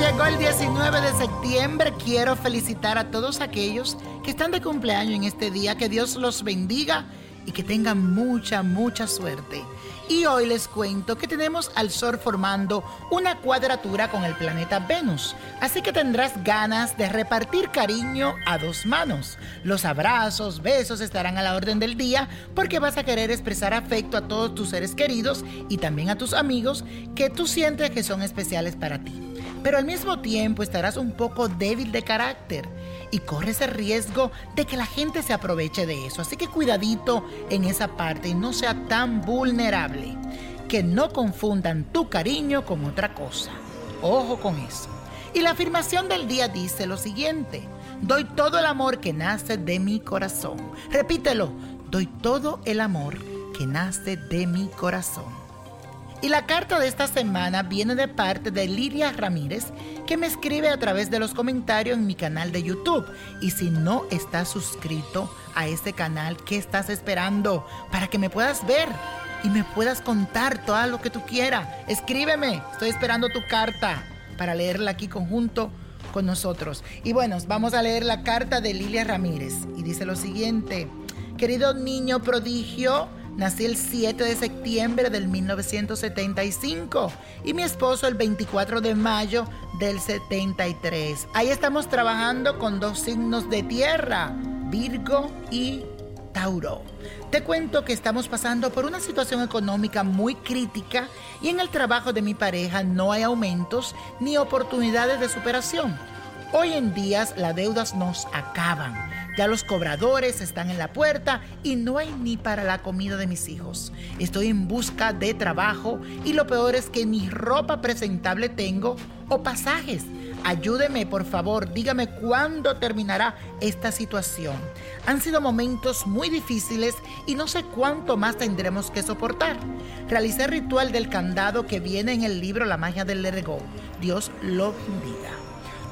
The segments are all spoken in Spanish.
el 19 de septiembre quiero felicitar a todos aquellos que están de cumpleaños en este día. Que Dios los bendiga y que tengan mucha, mucha suerte. Y hoy les cuento que tenemos al Sol formando una cuadratura con el planeta Venus, así que tendrás ganas de repartir cariño a dos manos. Los abrazos, besos estarán a la orden del día porque vas a querer expresar afecto a todos tus seres queridos y también a tus amigos que tú sientes que son especiales para ti. Pero al mismo tiempo estarás un poco débil de carácter y corres el riesgo de que la gente se aproveche de eso. Así que cuidadito en esa parte y no sea tan vulnerable. Que no confundan tu cariño con otra cosa. Ojo con eso. Y la afirmación del día dice lo siguiente. Doy todo el amor que nace de mi corazón. Repítelo. Doy todo el amor que nace de mi corazón. Y la carta de esta semana viene de parte de Lilia Ramírez, que me escribe a través de los comentarios en mi canal de YouTube. Y si no estás suscrito a este canal, ¿qué estás esperando? Para que me puedas ver y me puedas contar todo lo que tú quieras. Escríbeme, estoy esperando tu carta para leerla aquí conjunto con nosotros. Y bueno, vamos a leer la carta de Lilia Ramírez. Y dice lo siguiente, querido niño prodigio, Nací el 7 de septiembre del 1975 y mi esposo el 24 de mayo del 73. Ahí estamos trabajando con dos signos de tierra, Virgo y Tauro. Te cuento que estamos pasando por una situación económica muy crítica y en el trabajo de mi pareja no hay aumentos ni oportunidades de superación. Hoy en día las deudas nos acaban ya los cobradores están en la puerta y no hay ni para la comida de mis hijos. Estoy en busca de trabajo y lo peor es que ni ropa presentable tengo o pasajes. Ayúdeme, por favor, dígame cuándo terminará esta situación. Han sido momentos muy difíciles y no sé cuánto más tendremos que soportar. Realicé el ritual del candado que viene en el libro La magia del Let Dios lo bendiga.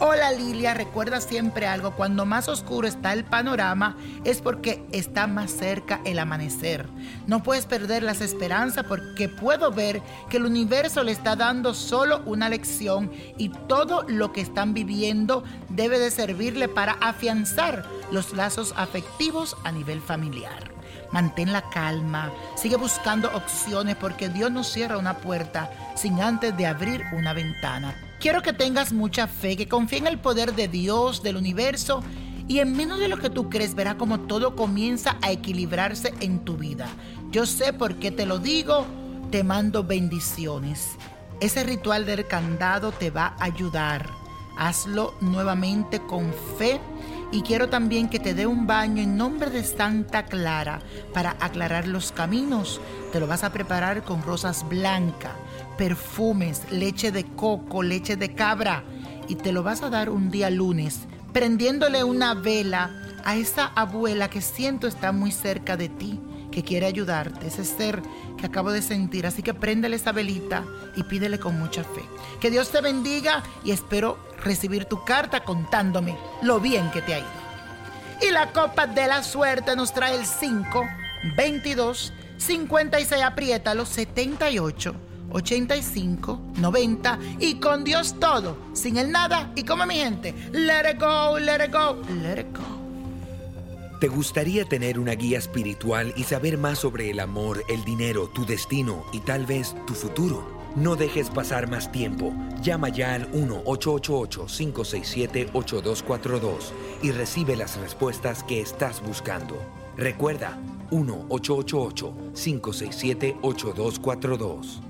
Hola Lilia, recuerda siempre algo, cuando más oscuro está el panorama es porque está más cerca el amanecer. No puedes perder las esperanzas porque puedo ver que el universo le está dando solo una lección y todo lo que están viviendo debe de servirle para afianzar los lazos afectivos a nivel familiar. Mantén la calma, sigue buscando opciones porque Dios no cierra una puerta sin antes de abrir una ventana. Quiero que tengas mucha fe, que confíe en el poder de Dios, del universo, y en menos de lo que tú crees, verá como todo comienza a equilibrarse en tu vida. Yo sé por qué te lo digo, te mando bendiciones. Ese ritual del candado te va a ayudar. Hazlo nuevamente con fe y quiero también que te dé un baño en nombre de Santa Clara para aclarar los caminos. Te lo vas a preparar con rosas blancas perfumes, leche de coco, leche de cabra y te lo vas a dar un día lunes, prendiéndole una vela a esa abuela que siento está muy cerca de ti, que quiere ayudarte, ese ser que acabo de sentir. Así que préndele esa velita y pídele con mucha fe. Que Dios te bendiga y espero recibir tu carta contándome lo bien que te ha ido. Y la copa de la suerte nos trae el 5, 22, 56, apriétalo, 78. 85, 90 y con Dios todo, sin el nada y como mi gente, let it go, let it go, let it go. ¿Te gustaría tener una guía espiritual y saber más sobre el amor, el dinero, tu destino y tal vez tu futuro? No dejes pasar más tiempo. Llama ya al 1-888-567-8242 y recibe las respuestas que estás buscando. Recuerda, 1-888-567-8242.